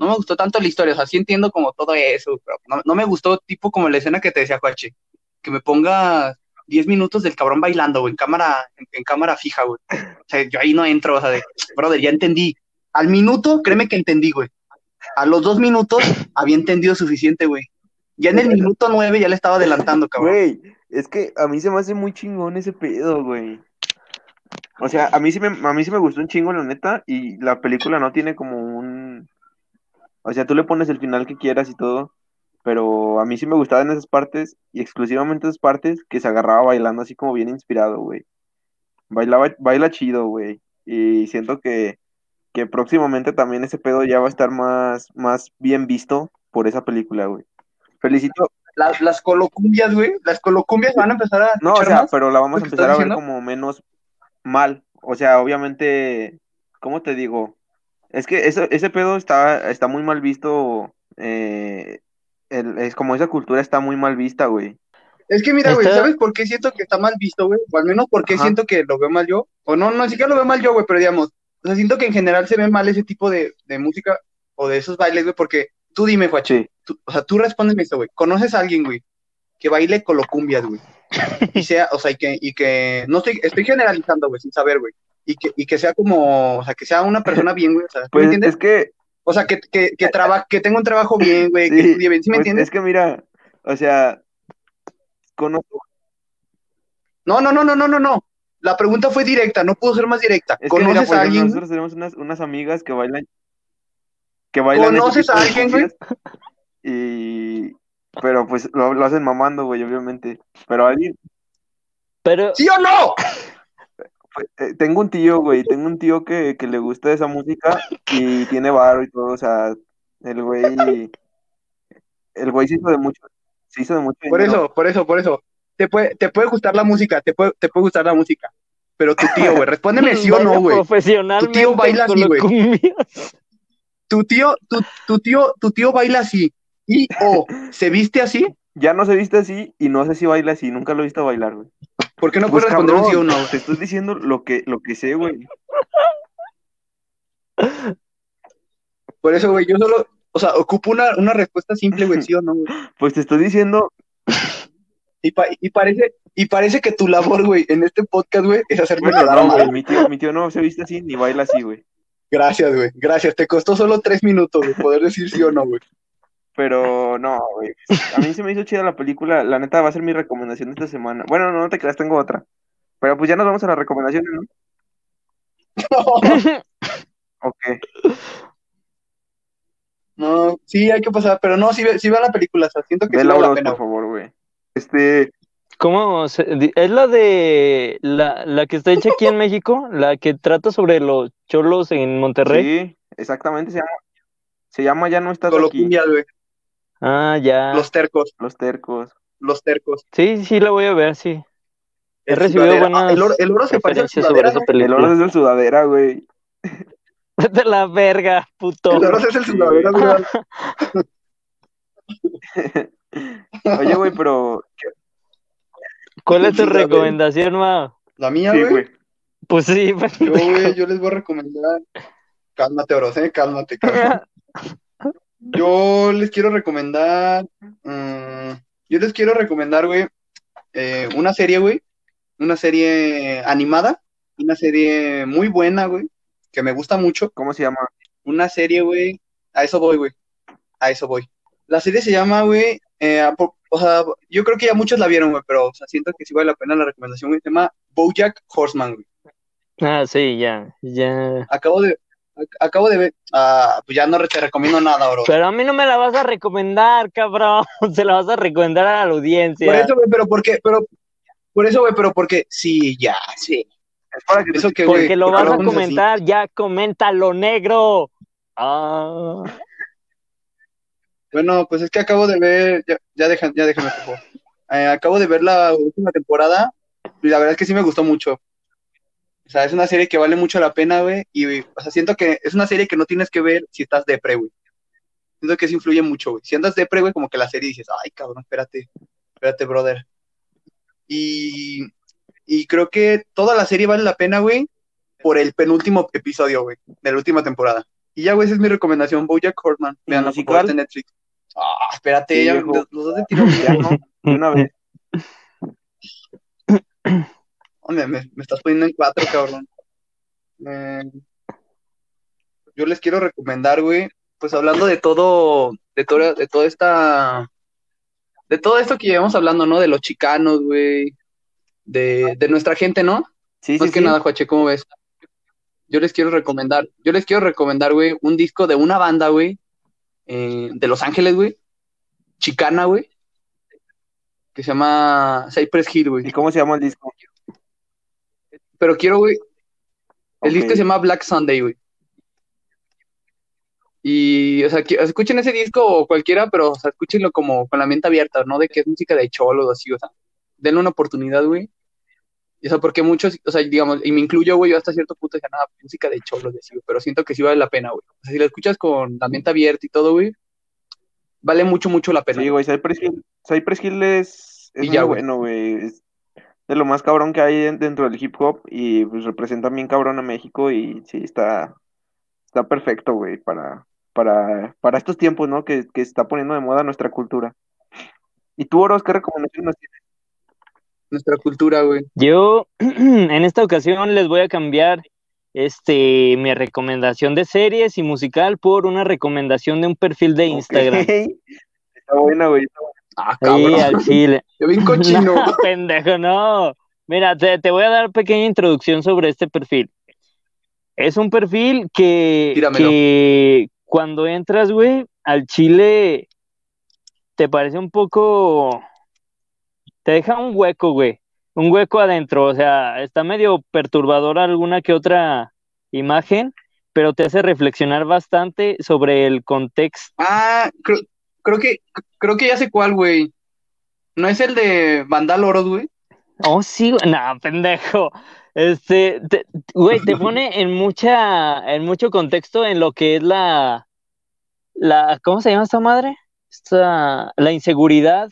no me gustó tanto la historia, o sea, sí entiendo como todo eso, pero no, no me gustó tipo como la escena que te decía, Juache, que me ponga 10 minutos del cabrón bailando, güey, en cámara, en, en cámara fija, güey. O sea, yo ahí no entro, o sea, de, brother, ya entendí. Al minuto, créeme que entendí, güey. A los dos minutos había entendido suficiente, güey. Ya en el minuto nueve ya le estaba adelantando, cabrón. Güey, es que a mí se me hace muy chingón ese pedo, güey. O sea, a mí sí me, a mí sí me gustó un chingo, la neta, y la película no tiene como. O sea, tú le pones el final que quieras y todo, pero a mí sí me gustaba en esas partes, y exclusivamente esas partes, que se agarraba bailando así como bien inspirado, güey. Bailaba, baila chido, güey. Y siento que, que próximamente también ese pedo ya va a estar más, más bien visto por esa película, güey. Felicito, Las, las colocumbias, güey. Las colocumbias van a empezar a No, o sea, más. pero la vamos a ¿Lo que empezar a ver como menos mal. O sea, obviamente, ¿cómo te digo? Es que eso, ese pedo está, está muy mal visto. eh, el- es como esa cultura está muy mal vista, güey. Es que mira, güey, ¿sabes por qué siento que está mal visto, güey? O al menos por qué Ajá. siento que lo veo mal yo. O no, no, ni siquiera lo veo mal yo, güey, pero digamos, o sea, siento que en general se ve mal ese tipo de, de música o de esos bailes, güey, porque tú dime, Juache, Sí. tú- o sea, tú respóndeme esto, güey. ¿Conoces a alguien, güey, que baile colocumbias, güey? Y sea, o sea, y que, y que, no estoy, estoy generalizando, güey, sin saber, güey. Y que, y que sea como, o sea, que sea una persona bien, güey, o sea, ¿sí Pues ¿me entiendes? es que, O sea, que, que, que, traba, que tenga un trabajo bien, güey, que sí, estudie bien, ¿sí me pues entiendes? es que mira, o sea, conozco, No, no, no, no, no, no, no. La pregunta fue directa, no pudo ser más directa. es que mira, ¿Conoces a alguien? nosotros tenemos unas, unas amigas que bailan, que bailan ¿Conoces a alguien, güey? Y, pero pues lo, lo hacen mamando, güey, obviamente. Pero alguien, Pero, ¿Sí o no? Pues, eh, tengo un tío, güey, tengo un tío que, que le gusta esa música y tiene varo y todo, o sea, el güey, el güey se hizo de mucho, se hizo de mucho Por dinero. eso, por eso, por eso. Te puede, te puede gustar la música, te puede, te puede gustar la música. Pero tu tío, güey, respóndeme sí o no, güey. Tu tío baila así, güey. Tu tío, tu, tu tío, tu tío baila así. Y o se viste así. Ya no se viste así y no sé si baila así, nunca lo he visto bailar, güey. ¿Por qué no Pues, puedes responder un sí o no? Te estoy diciendo lo que, lo que sé, güey. Por eso, güey, yo solo, o sea, ocupo una, una respuesta simple, güey, sí o no, güey. Pues te estoy diciendo, Y, pa- y parece, y parece que tu labor, güey, en este podcast, güey, es hacerme bueno, no, güey, mi tío, mi tío no se viste así ni baila así, güey. Gracias, güey, gracias. Te costó solo tres minutos, güey, poder decir sí o no, güey. Pero no, güey. A mí se me hizo chida la película. La neta va a ser mi recomendación de esta semana. Bueno, no, no te creas, tengo otra. Pero pues ya nos vamos a las recomendaciones, ¿no? ok. No, sí, hay que pasar, pero no, sí, ve- sí vean la película, o sea, siento que sí Vela vale la pena. por favor, güey. Este, ¿Cómo? se- ¿Es la de la, la que está hecha aquí en México? ¿La que trata sobre los cholos en Monterrey? sí, exactamente se llama, se llama Ya no estás aquí. Colombia, güey. Ah, ya. Los tercos, Los tercos. los tercos. Sí, sí, la voy a ver, sí. He El recibido sudadera. Ah, buenas el, oro, el oro se parece a sobre ¿no? El oro es de sudadera, güey. De la verga, puto. El oro es el Sí, sudadera, güey. Oye, güey, pero ¿Cuál es tu recomendación, ma? La mía, sí, güey. güey. Pues sí, Yo, güey, yo les voy a recomendar. Cálmate, Oros, eh, cálmate, cálmate. Yo les quiero recomendar. mm, yo les quiero recomendar, güey, eh, una serie, güey. Una serie animada. Una serie muy buena, güey. Que me gusta mucho. ¿Cómo se llama? Una serie, güey. A eso voy, güey. A eso voy. La serie se llama, güey. eh, o sea, yo creo que ya muchos la vieron, güey, pero o sea, siento que sí vale la pena la recomendación, güey. Se llama Bojack Horseman, güey. Ah, sí, ya, ya. Acabo de, acabo de ver, ah, pues ya no te recomiendo nada, bro. Pero a mí no me la vas a recomendar, cabrón. Se la vas a recomendar a la Por audiencia. eso, güey, pero ¿por qué? Pero, por eso, güey, pero porque, sí, ya, sí. Es para que Eso que, güey, Porque lo ¿por qué vas a pones así? comentar, ya coméntalo, negro. Ah. Bueno, pues es que acabo de ver, ya, ya, deja- ya déjame, por favor. Eh, acabo de ver la última temporada y la verdad es que sí me gustó mucho. O sea, es una serie que vale mucho la pena, güey, y, o sea, siento que es una serie que no tienes que ver si estás depre, güey. Siento que eso influye mucho, güey. Si andas depre, güey, como que la serie dices, ay, cabrón, espérate, espérate, brother. Y, y creo que toda la serie vale la pena, güey, por el penúltimo episodio, güey, de la última temporada. Y ya, güey, esa es mi recomendación, Bojack Horseman. ¿Y Veanla, por musical? favor, en Netflix. Ah, espérate, Sí, ya, los, los dos de tiro. Ya no, de una vez. Hombre, me, me estás poniendo en cuatro, cabrón. Eh, yo les quiero recomendar, güey, pues hablando de todo, de todo, de toda esta, de todo esto que llevamos hablando, ¿no? De los chicanos, güey, de, de nuestra gente, ¿no? Sí, Más sí, que sí. nada, Juache, ¿cómo ves? Yo les quiero recomendar, yo les quiero recomendar, güey, un disco de una banda, güey, eh, de Los Ángeles, güey, chicana, güey, que se llama Cypress Hill, güey. ¿Y cómo se llama el disco? Pero quiero, güey, el disco se llama Black Sunday, güey. Y, o sea, que- escuchen ese disco o cualquiera, pero, o sea, escúchenlo como con la mente abierta, ¿no? De que es música de cholo o así, o sea, denle una oportunidad, güey. Y, o sea, porque muchos, o sea, digamos, y me incluyo, güey, yo hasta cierto punto decía, nada, música de cholo y así, pero siento que sí vale la pena, güey. O sea, si la escuchas con la mente abierta y todo, güey, vale mucho, mucho la pena. Sí, güey, Cypress Hill, Cypress Hill es, es Y muy ya, bueno, güey. Es de lo más cabrón que hay en- dentro del hip hop y pues representa bien cabrón a México y sí, está, está perfecto, güey, para, para, para estos tiempos, ¿no? Que, que está poniendo de moda nuestra cultura. ¿Y tú, Oros, qué recomendaciones nos tienes? Nuestra cultura, güey. Yo en esta ocasión les voy a cambiar este mi recomendación de series y musical por una recomendación de un perfil de Instagram. Está buena, güey. está buena. Ah, cabrón. al chile. Yo bien cochino. No, pendejo, no. Mira, te, te voy a dar pequeña introducción sobre este perfil. Es un perfil que, Tíramelo. que cuando entras, güey, al chile te parece un poco... Te deja un hueco, güey. Un hueco adentro. O sea, está medio perturbadora alguna que otra imagen, pero te hace reflexionar bastante sobre el contexto. Ah, creo, creo que, creo que ya sé cuál, güey. ¿No es el de Vandal Oros, güey? Oh, sí, güey. no, pendejo. Este, te- güey, te pone en mucha, en mucho contexto en lo que es la, la, ¿cómo se llama esta madre? Esta, la inseguridad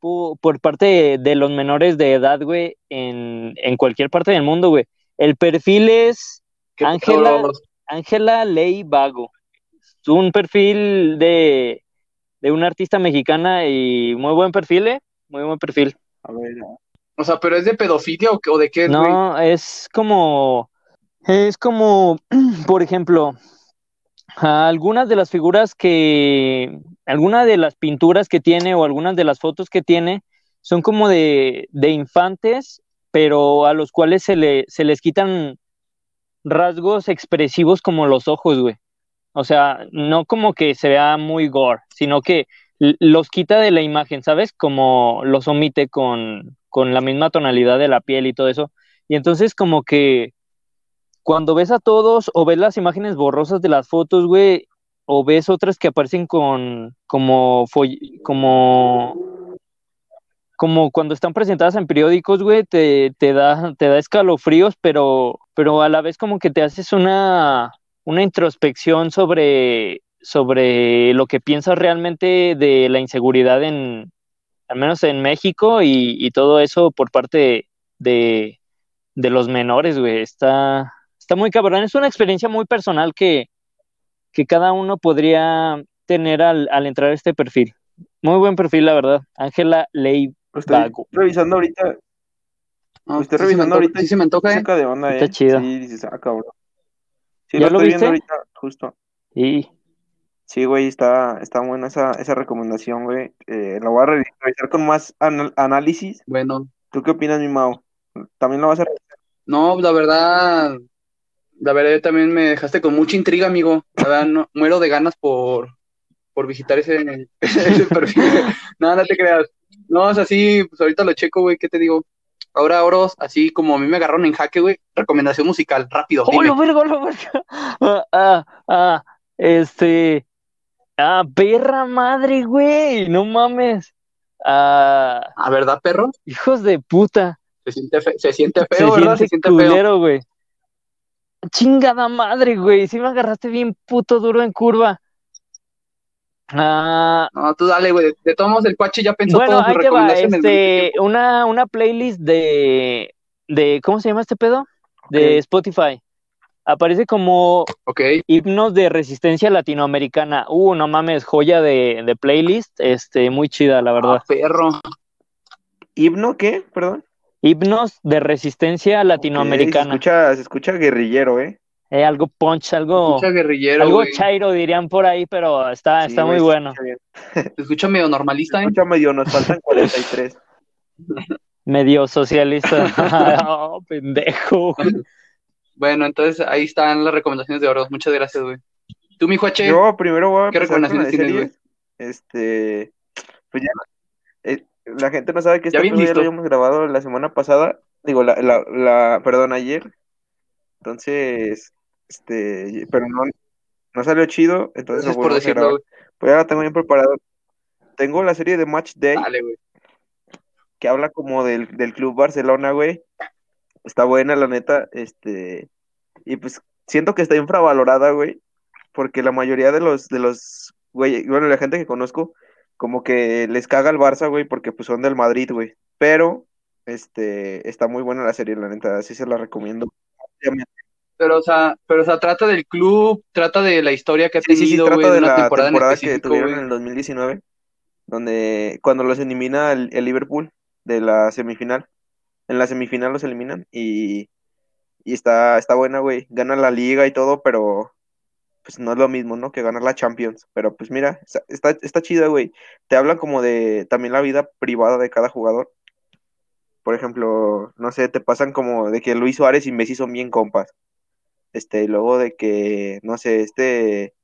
pu- por parte de, los menores de edad, güey, en, en cualquier parte del mundo, güey. El perfil es ¿Qué Ángela. Ángela Ley Vago. Es un perfil de, de una artista mexicana y muy buen perfil, ¿eh? Muy buen perfil. A ver, O sea, ¿pero es de pedofilia o, o de qué güey? No, es como, es como, por ejemplo, algunas de las figuras que, algunas de las pinturas que tiene o algunas de las fotos que tiene son como de, de infantes, pero a los cuales se le, se les quitan rasgos expresivos como los ojos, güey. O sea, no como que se vea muy gore, sino que los quita de la imagen, ¿sabes? Como los omite con, con la misma tonalidad de la piel y todo eso. Y entonces como que cuando ves a todos o ves las imágenes borrosas de las fotos, güey, o ves otras que aparecen con como como como cuando están presentadas en periódicos, güey, te, te da te da escalofríos, pero pero a la vez como que te haces una una introspección sobre sobre lo que piensas realmente de la inseguridad en al menos en México y, todo eso por parte de, de los menores, güey, está está muy cabrón, es una experiencia muy personal que que cada uno podría tener al, al entrar a este perfil. Muy buen perfil, la verdad. Ángela Ley Estoy revisando ahorita. No, estoy revisando ahorita. Sí se me antoja, ¿eh? de onda, Está eh. chido. Sí, dices, ah, cabrón. Sí, ¿Ya lo, estoy viste? viendo ahorita, justo. Sí. Sí, güey, está, está buena esa, esa recomendación, güey. Eh, la voy a revisar con más análisis. Bueno. ¿Tú qué opinas, mi Mao? ¿También lo vas a revisar? No, la verdad, la verdad también me dejaste con mucha intriga, amigo. La verdad, no, muero de ganas por, por visitar ese, ese perfil. no, no te creas. No, es así, pues ahorita lo checo, güey, ¿qué te digo? Ahora, Oros, así como a mí me agarraron en jaque, güey, recomendación musical, rápido. ¡Oh, lo verga, lo verga! Ah, ah, ah, este. Ah, perra madre, güey, no mames. Ah, ¿A verdad, perro? hijos de puta. Se siente, fe- se siente feo, Se ¿verdad? siente Se siente feo. culero, güey. Chingada madre, güey. Sí me agarraste bien puto duro en curva. Ah, No, tú dale, güey. De todos modos, el cuache ya pensó bueno, sus ahí te va. Este, una, una playlist de, de, ¿cómo se llama este pedo? De. Spotify. Aparece como Ok, himnos de resistencia latinoamericana. Uh, no mames, joya de, de playlist. Este, muy chida, la verdad. ah, perro. ¿Himno qué? Perdón. Himnos de resistencia Se latinoamericana. escucha, se escucha guerrillero, ¿eh? Eh, algo punch, algo, Escucha guerrillero, algo güey. chairo dirían por ahí, pero está, Sí, está güey, muy bueno. escucha escucha medio normalista, ¿eh? escucha medio, nos faltan 43. Medio socialista. Oh, pendejo. Bueno, entonces ahí están las recomendaciones de Oros. Muchas gracias, güey. Tú, mi Juache, Yo primero voy a ¿qué recomendaciones tienes, series. Este, pues ya, eh, la gente no sabe que Ya este ya lo habíamos grabado la semana pasada, digo, la, la, la, perdón, ayer. Entonces, este, pero no, no salió chido, entonces gracias por decirlo. Pues ya tengo bien preparado. Tengo la serie de Match Day, Dale, güey. que habla como del, del Club Barcelona, güey. Está buena, la neta, este, y pues siento que está infravalorada, güey, porque la mayoría de los, de los, güey, bueno, la gente que conozco, como que les caga el Barça, güey, porque pues son del Madrid, güey, pero, este, está muy buena la serie, la neta, así se la recomiendo. Pero, o sea, pero, o sea, trata del club, trata de la historia que ha Sí, sí, sí, tenido, trata güey, de una la temporada en que tuvieron güey. en el 2019, donde cuando los elimina el, el Liverpool de la semifinal, en la semifinal los eliminan y, y está, está buena, güey, gana la liga y todo, pero pues no es lo mismo, ¿no? Que ganar la Champions, pero pues mira, está, está, está chida, güey, te hablan como de también la vida privada de cada jugador, por ejemplo, no sé, te pasan como de que Luis Suárez y Messi son bien compas, este, luego de que, no sé, este...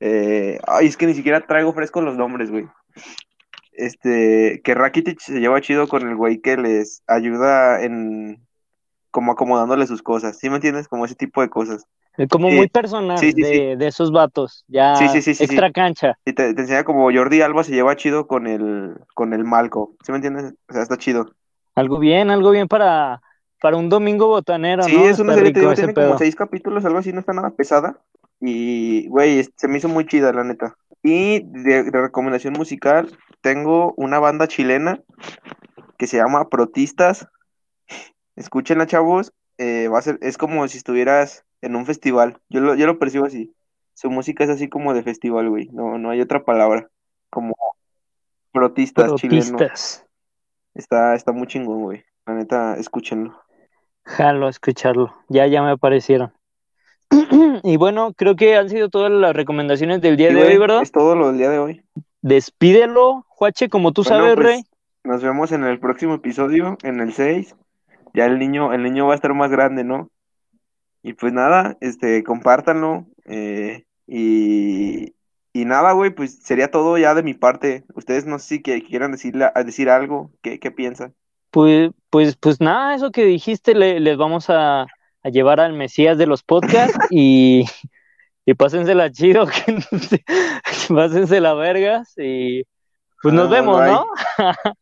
Eh, ay, es que ni siquiera traigo frescos los nombres, güey. Este, que Rakitic se lleva chido con el güey que les ayuda en como acomodándole sus cosas, ¿sí me entiendes? Como ese tipo de cosas. Como Sí, muy personal sí, de, de esos vatos. Ya Sí, sí, sí, sí, extra cancha. Y te, te enseña como Jordi Alba se lleva chido con el con el Malco, ¿sí me entiendes? O sea, está chido. Algo bien, algo bien para, para un domingo botanero, Sí, ¿no? es una Está serie, te digo, tiene como seis capítulos, algo así, no está nada pesada. Y, güey, se me hizo muy chida, la neta. Y de, de recomendación musical, tengo una banda chilena que se llama Protistas. Escúchenla, chavos. eh, va a ser, es como si estuvieras en un festival. Yo lo, yo lo percibo así. Su música es así como de festival, güey. No, no hay otra palabra. Como protistas chilenos. Protistas. Está, está muy chingón, güey. La neta, escúchenlo. Jalo escucharlo. Ya, ya me aparecieron. Y bueno, creo que han sido todas las recomendaciones del día de güey, hoy, ¿verdad? es todo lo del día de hoy. Despídelo, Juache, como tú Bueno, sabes, pues, Rey. Nos vemos en el próximo episodio, en el 6. Ya el niño, el niño va a estar más grande, ¿no? Y pues nada, este, compártanlo. eh, y, y nada, güey, pues sería todo ya de mi parte. Ustedes no sé si que quieran decirle, decir algo. ¿Qué, qué piensan? Pues, pues, pues nada, eso que dijiste le- les vamos a, a llevar al Mesías de los podcasts y, y pásensela chido, que, pásensela vergas y pues nos Ah, vemos, bye. ¿no?